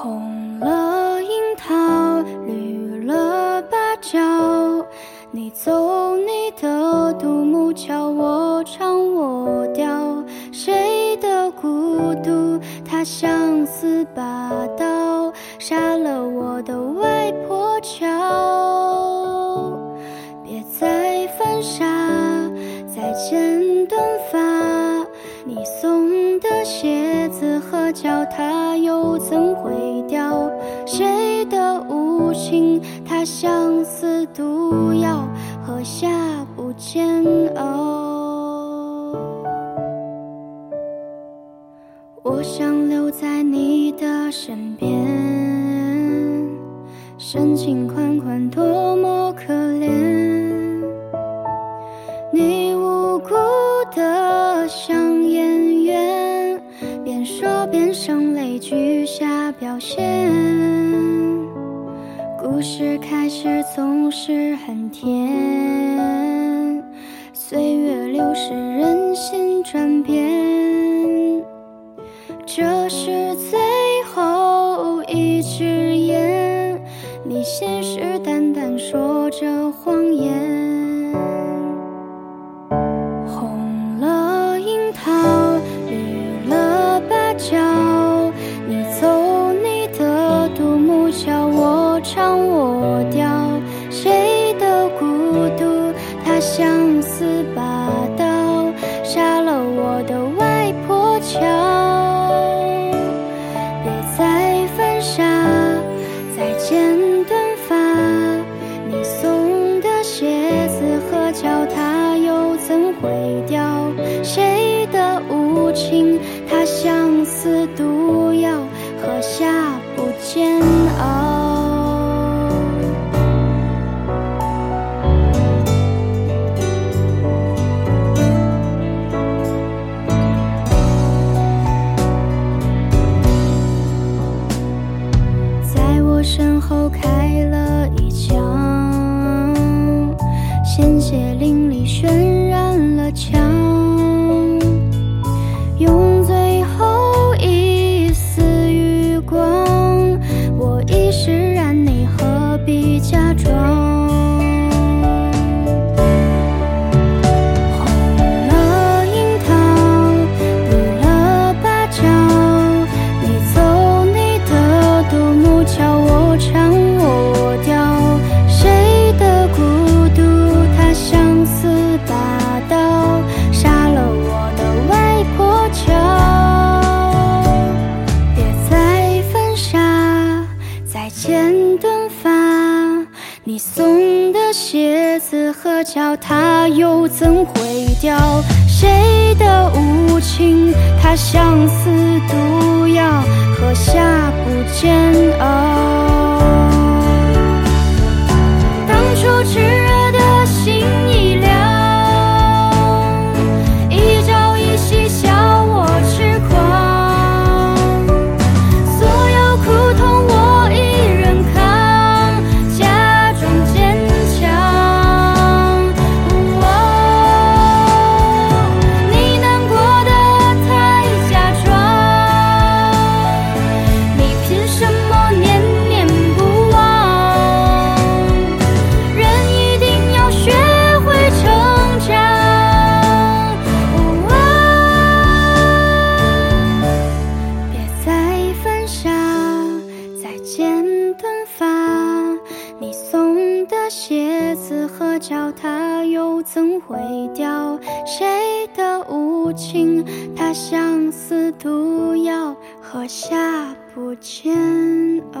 红了樱桃，绿了芭蕉。你走你的独木桥，我唱我调。谁的孤独？它像似把刀，杀了我的外婆桥。别再犯傻，再剪短发。你送鞋子和脚踏又怎会掉？谁的无情？它像似毒药，喝下不煎熬。我想留在你的身边，深情款款，多么可怜。说边声泪俱下表现。故事开始总是很甜，岁月流逝，人心转变。这是最后一支烟，你信誓旦旦说着唱我调。后开了一枪，鲜血淋漓，唱我调。谁的孤独？它像似把刀，杀了我的外婆桥。别再犯傻，再剪短发。你送的鞋子和脚它又怎会掉？谁的无情？它像似毒药，喝下不煎熬。毁掉？谁的无情？它像似毒药，喝下不煎熬。